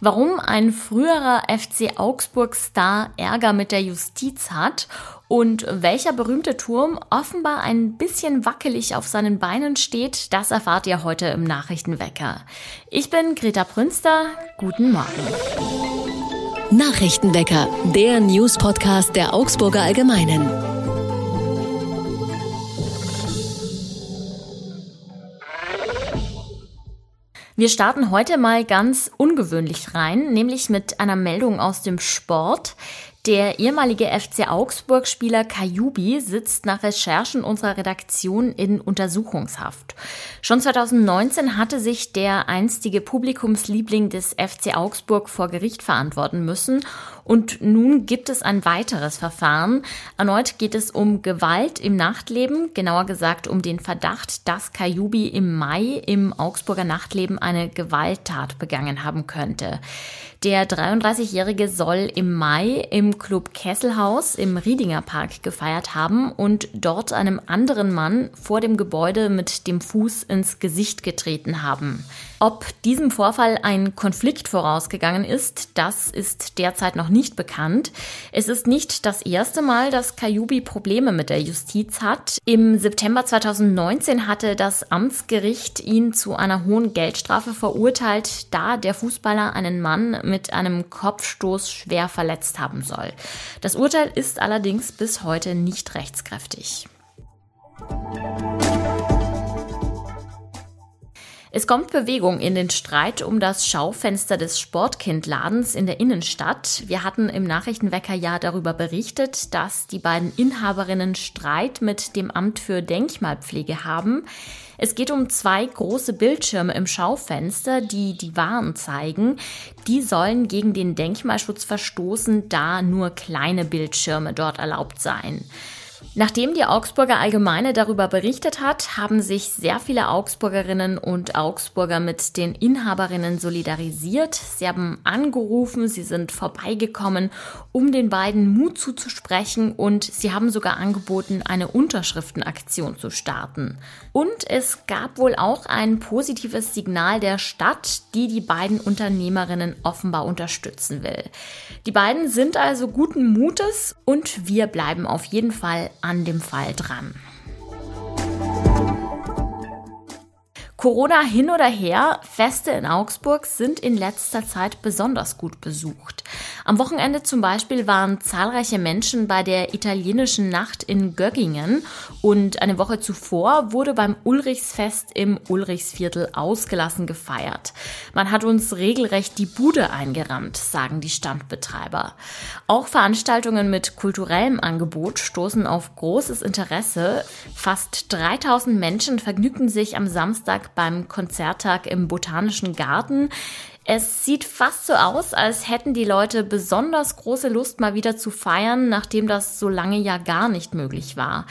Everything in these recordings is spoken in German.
Warum ein früherer FC Augsburg-Star Ärger mit der Justiz hat und welcher berühmte Turm offenbar ein bisschen wackelig auf seinen Beinen steht, das erfahrt ihr heute im Nachrichtenwecker. Ich bin Greta Prünster. Guten Morgen. Nachrichtenwecker, der News-Podcast der Augsburger Allgemeinen. Wir starten heute mal ganz ungewöhnlich rein, nämlich mit einer Meldung aus dem Sport. Der ehemalige FC Augsburg-Spieler Kajubi sitzt nach Recherchen unserer Redaktion in Untersuchungshaft. Schon 2019 hatte sich der einstige Publikumsliebling des FC Augsburg vor Gericht verantworten müssen und nun gibt es ein weiteres Verfahren. Erneut geht es um Gewalt im Nachtleben, genauer gesagt um den Verdacht, dass Kajubi im Mai im Augsburger Nachtleben eine Gewalttat begangen haben könnte. Der 33-Jährige soll im Mai im Club Kesselhaus im Riedinger Park gefeiert haben und dort einem anderen Mann vor dem Gebäude mit dem Fuß ins Gesicht getreten haben. Ob diesem Vorfall ein Konflikt vorausgegangen ist, das ist derzeit noch nicht bekannt. Es ist nicht das erste Mal, dass Kajubi Probleme mit der Justiz hat. Im September 2019 hatte das Amtsgericht ihn zu einer hohen Geldstrafe verurteilt, da der Fußballer einen Mann mit einem Kopfstoß schwer verletzt haben soll. Das Urteil ist allerdings bis heute nicht rechtskräftig. Es kommt Bewegung in den Streit um das Schaufenster des Sportkindladens in der Innenstadt. Wir hatten im Nachrichtenwecker ja darüber berichtet, dass die beiden Inhaberinnen Streit mit dem Amt für Denkmalpflege haben. Es geht um zwei große Bildschirme im Schaufenster, die die Waren zeigen. Die sollen gegen den Denkmalschutz verstoßen, da nur kleine Bildschirme dort erlaubt seien. Nachdem die Augsburger Allgemeine darüber berichtet hat, haben sich sehr viele Augsburgerinnen und Augsburger mit den Inhaberinnen solidarisiert. Sie haben angerufen, sie sind vorbeigekommen, um den beiden Mut zuzusprechen und sie haben sogar angeboten, eine Unterschriftenaktion zu starten. Und es gab wohl auch ein positives Signal der Stadt, die die beiden Unternehmerinnen offenbar unterstützen will. Die beiden sind also guten Mutes und wir bleiben auf jeden Fall an dem Fall dran. Corona hin oder her, Feste in Augsburg sind in letzter Zeit besonders gut besucht. Am Wochenende zum Beispiel waren zahlreiche Menschen bei der italienischen Nacht in Göggingen und eine Woche zuvor wurde beim Ulrichsfest im Ulrichsviertel ausgelassen gefeiert. Man hat uns regelrecht die Bude eingerammt, sagen die Standbetreiber. Auch Veranstaltungen mit kulturellem Angebot stoßen auf großes Interesse. Fast 3000 Menschen vergnügten sich am Samstag beim Konzerttag im Botanischen Garten. Es sieht fast so aus, als hätten die Leute besonders große Lust, mal wieder zu feiern, nachdem das so lange ja gar nicht möglich war.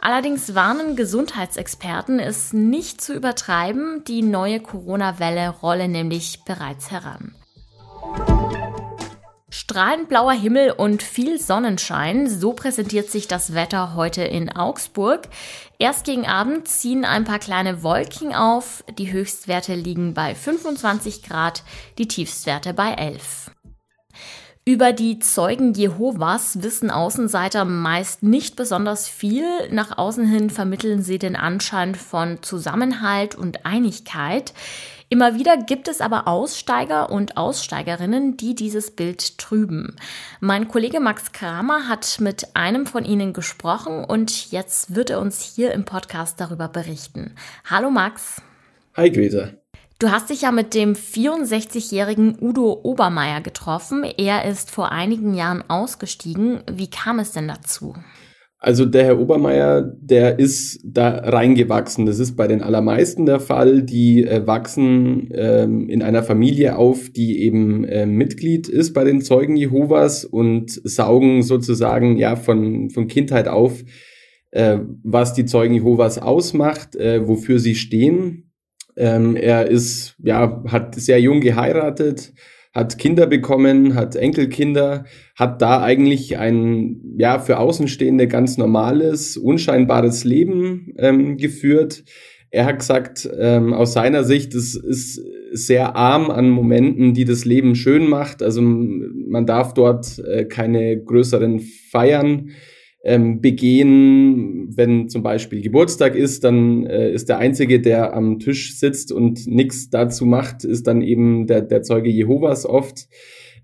Allerdings warnen Gesundheitsexperten, es nicht zu übertreiben, die neue Corona-Welle rolle nämlich bereits heran. Strahlend blauer Himmel und viel Sonnenschein, so präsentiert sich das Wetter heute in Augsburg. Erst gegen Abend ziehen ein paar kleine Wolken auf, die Höchstwerte liegen bei 25 Grad, die Tiefstwerte bei 11. Über die Zeugen Jehovas wissen Außenseiter meist nicht besonders viel. Nach außen hin vermitteln sie den Anschein von Zusammenhalt und Einigkeit. Immer wieder gibt es aber Aussteiger und Aussteigerinnen, die dieses Bild trüben. Mein Kollege Max Kramer hat mit einem von ihnen gesprochen und jetzt wird er uns hier im Podcast darüber berichten. Hallo Max. Hi Greta. Du hast dich ja mit dem 64-jährigen Udo Obermeier getroffen. Er ist vor einigen Jahren ausgestiegen. Wie kam es denn dazu? Also der Herr Obermeier, der ist da reingewachsen. Das ist bei den allermeisten der Fall. Die äh, wachsen ähm, in einer Familie auf, die eben äh, Mitglied ist bei den Zeugen Jehovas und saugen sozusagen ja von, von Kindheit auf, äh, was die Zeugen Jehovas ausmacht, äh, wofür sie stehen. Ähm, er ist, ja, hat sehr jung geheiratet, hat Kinder bekommen, hat Enkelkinder, hat da eigentlich ein, ja, für Außenstehende ganz normales, unscheinbares Leben ähm, geführt. Er hat gesagt, ähm, aus seiner Sicht, es ist sehr arm an Momenten, die das Leben schön macht. Also man darf dort äh, keine größeren Feiern ähm, begehen. Wenn zum Beispiel Geburtstag ist, dann äh, ist der Einzige, der am Tisch sitzt und nichts dazu macht, ist dann eben der, der Zeuge Jehovas oft.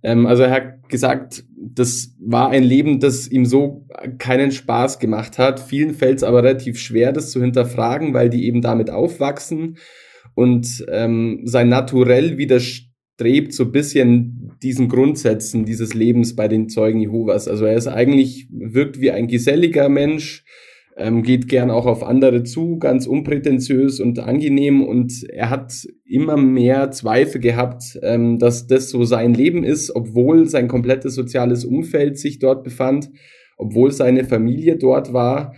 Ähm, also er hat gesagt, das war ein Leben, das ihm so keinen Spaß gemacht hat. Vielen fällt es aber relativ schwer, das zu hinterfragen, weil die eben damit aufwachsen. Und ähm, sein Naturell widerstrebt so ein bisschen diesen Grundsätzen dieses Lebens bei den Zeugen Jehovas. Also er ist eigentlich, wirkt wie ein geselliger Mensch, ähm, geht gern auch auf andere zu, ganz unprätentiös und angenehm und er hat immer mehr Zweifel gehabt, ähm, dass das so sein Leben ist, obwohl sein komplettes soziales Umfeld sich dort befand, obwohl seine Familie dort war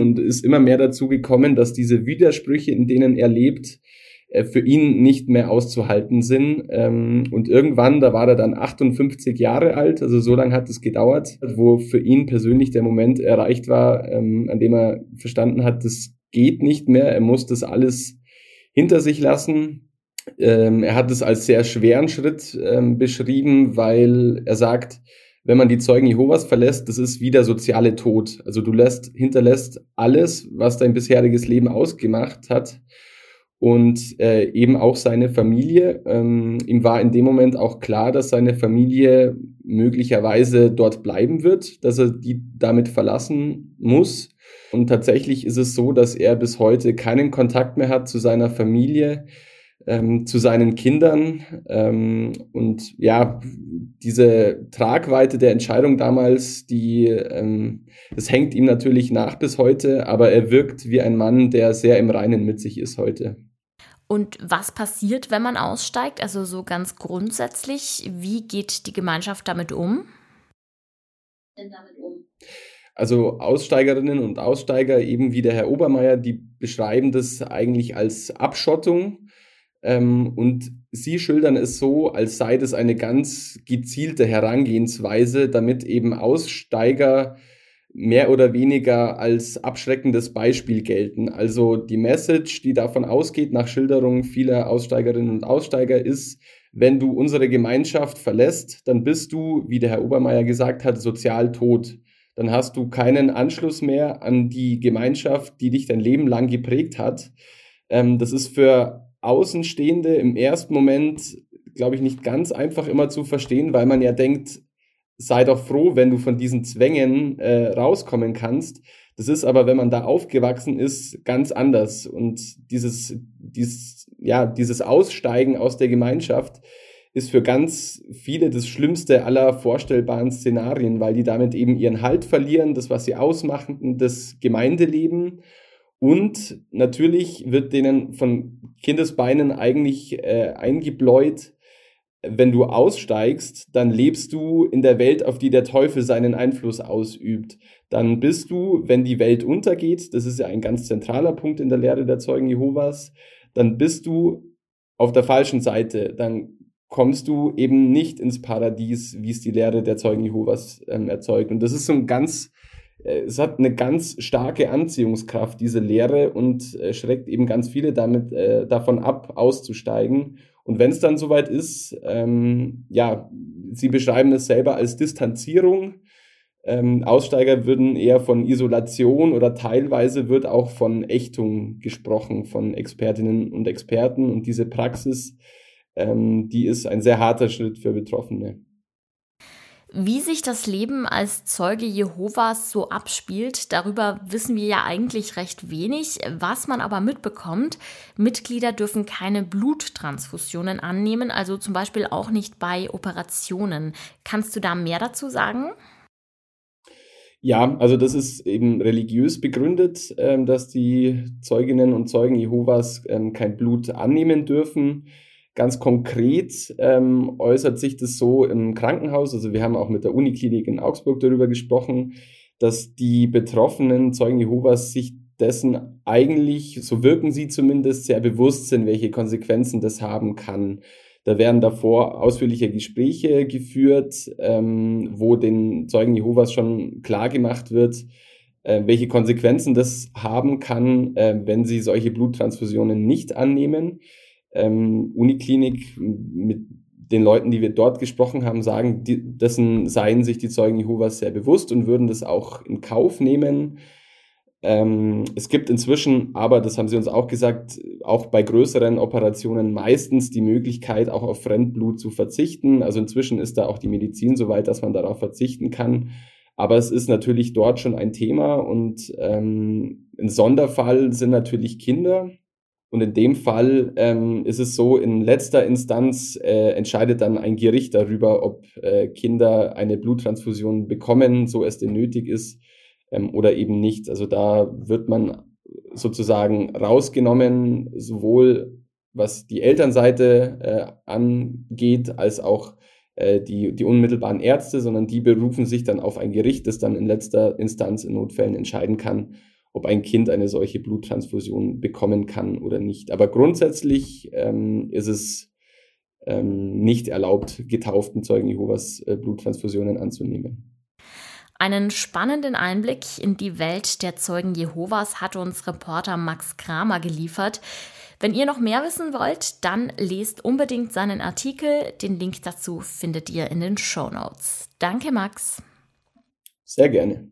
und ist immer mehr dazu gekommen, dass diese Widersprüche, in denen er lebt, für ihn nicht mehr auszuhalten sind. Ähm, und irgendwann, da war er dann 58 Jahre alt, also so lange hat es gedauert, wo für ihn persönlich der Moment erreicht war, ähm, an dem er verstanden hat, das geht nicht mehr, er muss das alles hinter sich lassen. Ähm, er hat es als sehr schweren Schritt beschrieben, weil er sagt, wenn man die Zeugen Jehovas verlässt, das ist wie der soziale Tod. Also du lässt, hinterlässt alles, was dein bisheriges Leben ausgemacht hat und äh, eben auch seine Familie. Ähm, ihm war in dem Moment auch klar, dass seine Familie möglicherweise dort bleiben wird, dass er die damit verlassen muss. Und tatsächlich ist es so, dass er bis heute keinen Kontakt mehr hat zu seiner Familie, ähm, zu seinen Kindern. Ähm, und ja, diese Tragweite der Entscheidung damals, die, ähm, das hängt ihm natürlich nach bis heute, aber er wirkt wie ein Mann, der sehr im Reinen mit sich ist heute. Und was passiert, wenn man aussteigt? Also so ganz grundsätzlich, wie geht die Gemeinschaft damit um? Also Aussteigerinnen und Aussteiger, eben wie der Herr Obermeier, die beschreiben das eigentlich als Abschottung. Ähm, und sie schildern es so, als sei das eine ganz gezielte Herangehensweise, damit eben Aussteiger mehr oder weniger als abschreckendes Beispiel gelten. Also die Message, die davon ausgeht, nach Schilderungen vieler Aussteigerinnen und Aussteiger, ist, wenn du unsere Gemeinschaft verlässt, dann bist du, wie der Herr Obermeier gesagt hat, sozial tot. Dann hast du keinen Anschluss mehr an die Gemeinschaft, die dich dein Leben lang geprägt hat. Ähm, das ist für Außenstehende im ersten Moment, glaube ich, nicht ganz einfach immer zu verstehen, weil man ja denkt, sei doch froh, wenn du von diesen Zwängen äh, rauskommen kannst. Das ist aber, wenn man da aufgewachsen ist, ganz anders. Und dieses, dieses, ja, dieses Aussteigen aus der Gemeinschaft ist für ganz viele das schlimmste aller vorstellbaren Szenarien, weil die damit eben ihren Halt verlieren, das, was sie ausmachen, das Gemeindeleben. Und natürlich wird denen von Kindesbeinen eigentlich äh, eingebläut, wenn du aussteigst, dann lebst du in der Welt, auf die der Teufel seinen Einfluss ausübt. Dann bist du, wenn die Welt untergeht, das ist ja ein ganz zentraler Punkt in der Lehre der Zeugen Jehovas, dann bist du auf der falschen Seite. Dann kommst du eben nicht ins Paradies, wie es die Lehre der Zeugen Jehovas ähm, erzeugt. Und das ist so ein ganz, äh, es hat eine ganz starke Anziehungskraft, diese Lehre, und äh, schreckt eben ganz viele damit äh, davon ab, auszusteigen. Und wenn es dann soweit ist, ähm, ja, Sie beschreiben es selber als Distanzierung. Ähm, Aussteiger würden eher von Isolation oder teilweise wird auch von Ächtung gesprochen von Expertinnen und Experten. Und diese Praxis, ähm, die ist ein sehr harter Schritt für Betroffene. Wie sich das Leben als Zeuge Jehovas so abspielt, darüber wissen wir ja eigentlich recht wenig. Was man aber mitbekommt, Mitglieder dürfen keine Bluttransfusionen annehmen, also zum Beispiel auch nicht bei Operationen. Kannst du da mehr dazu sagen? Ja, also das ist eben religiös begründet, ähm, dass die Zeuginnen und Zeugen Jehovas ähm, kein Blut annehmen dürfen. Ganz konkret ähm, äußert sich das so im Krankenhaus. Also wir haben auch mit der Uniklinik in Augsburg darüber gesprochen, dass die betroffenen Zeugen Jehovas sich dessen eigentlich, so wirken sie zumindest, sehr bewusst sind, welche Konsequenzen das haben kann. Da werden davor ausführliche Gespräche geführt, ähm, wo den Zeugen Jehovas schon klar gemacht wird, äh, welche Konsequenzen das haben kann, äh, wenn sie solche Bluttransfusionen nicht annehmen. Ähm, Uniklinik mit den Leuten, die wir dort gesprochen haben, sagen, die, dessen seien sich die Zeugen Jehovas sehr bewusst und würden das auch in Kauf nehmen. Ähm, es gibt inzwischen, aber das haben sie uns auch gesagt, auch bei größeren Operationen meistens die Möglichkeit, auch auf Fremdblut zu verzichten. Also inzwischen ist da auch die Medizin so weit, dass man darauf verzichten kann. Aber es ist natürlich dort schon ein Thema und ähm, ein Sonderfall sind natürlich Kinder. Und in dem Fall ähm, ist es so, in letzter Instanz äh, entscheidet dann ein Gericht darüber, ob äh, Kinder eine Bluttransfusion bekommen, so es denn nötig ist, ähm, oder eben nicht. Also da wird man sozusagen rausgenommen, sowohl was die Elternseite äh, angeht, als auch äh, die, die unmittelbaren Ärzte, sondern die berufen sich dann auf ein Gericht, das dann in letzter Instanz in Notfällen entscheiden kann, ob ein Kind eine solche Bluttransfusion bekommen kann oder nicht. Aber grundsätzlich ähm, ist es ähm, nicht erlaubt, getauften Zeugen Jehovas äh, Bluttransfusionen anzunehmen. Einen spannenden Einblick in die Welt der Zeugen Jehovas hat uns Reporter Max Kramer geliefert. Wenn ihr noch mehr wissen wollt, dann lest unbedingt seinen Artikel. Den Link dazu findet ihr in den Show Notes. Danke, Max. Sehr gerne.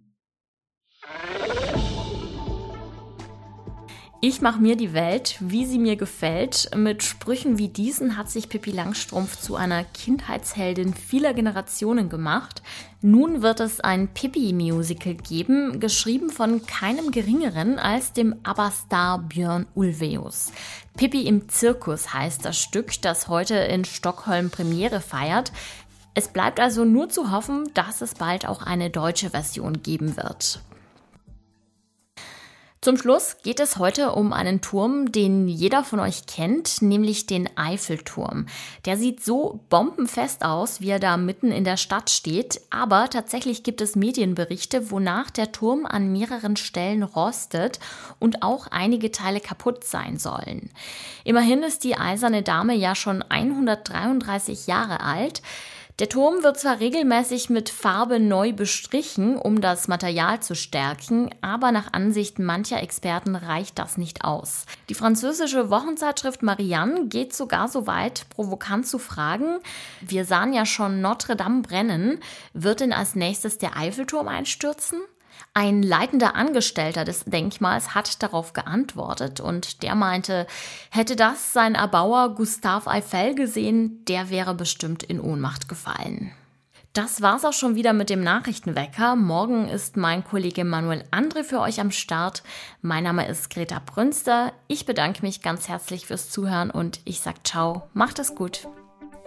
Ich mache mir die Welt, wie sie mir gefällt. Mit Sprüchen wie diesen hat sich Pippi Langstrumpf zu einer Kindheitsheldin vieler Generationen gemacht. Nun wird es ein Pippi-Musical geben, geschrieben von keinem geringeren als dem ABBA-Star Björn Ulvaeus. Pippi im Zirkus heißt das Stück, das heute in Stockholm Premiere feiert. Es bleibt also nur zu hoffen, dass es bald auch eine deutsche Version geben wird. Zum Schluss geht es heute um einen Turm, den jeder von euch kennt, nämlich den Eiffelturm. Der sieht so bombenfest aus, wie er da mitten in der Stadt steht, aber tatsächlich gibt es Medienberichte, wonach der Turm an mehreren Stellen rostet und auch einige Teile kaputt sein sollen. Immerhin ist die eiserne Dame ja schon 133 Jahre alt. Der Turm wird zwar regelmäßig mit Farbe neu bestrichen, um das Material zu stärken, aber nach Ansicht mancher Experten reicht das nicht aus. Die französische Wochenzeitschrift Marianne geht sogar so weit, provokant zu fragen, wir sahen ja schon Notre Dame brennen, wird denn als nächstes der Eiffelturm einstürzen? Ein leitender Angestellter des Denkmals hat darauf geantwortet und der meinte, hätte das sein Erbauer Gustave Eiffel gesehen, der wäre bestimmt in Ohnmacht gefallen. Das war's auch schon wieder mit dem Nachrichtenwecker. Morgen ist mein Kollege Manuel André für euch am Start. Mein Name ist Greta Brünster. Ich bedanke mich ganz herzlich fürs Zuhören und ich sag ciao, macht es gut.